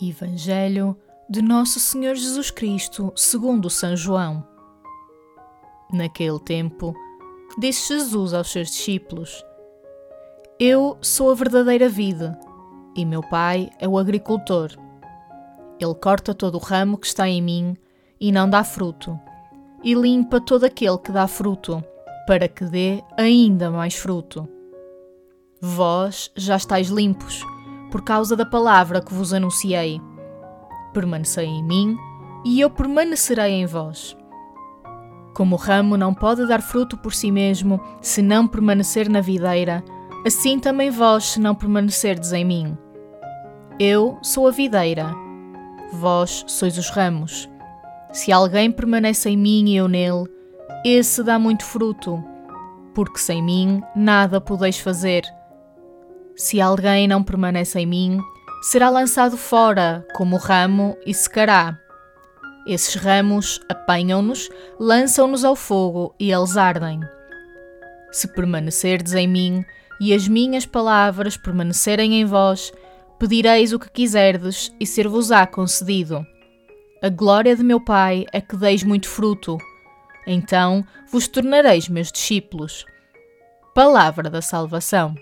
Evangelho de Nosso Senhor Jesus Cristo, segundo São João. Naquele tempo, disse Jesus aos seus discípulos: Eu sou a verdadeira vida, e meu Pai é o agricultor. Ele corta todo o ramo que está em mim e não dá fruto, e limpa todo aquele que dá fruto, para que dê ainda mais fruto. Vós já estáis limpos por causa da palavra que vos anunciei. Permanecei em mim, e eu permanecerei em vós. Como o ramo não pode dar fruto por si mesmo se não permanecer na videira, assim também vós se não permanecerdes em mim. Eu sou a videira, vós sois os ramos. Se alguém permanece em mim e eu nele, esse dá muito fruto, porque sem mim nada podeis fazer. Se alguém não permanece em mim, será lançado fora como ramo e secará. Esses ramos apanham-nos, lançam-nos ao fogo e eles ardem. Se permanecerdes em mim e as minhas palavras permanecerem em vós, pedireis o que quiserdes e ser-vos-á concedido. A glória de meu Pai é que deis muito fruto. Então vos tornareis meus discípulos. Palavra da salvação.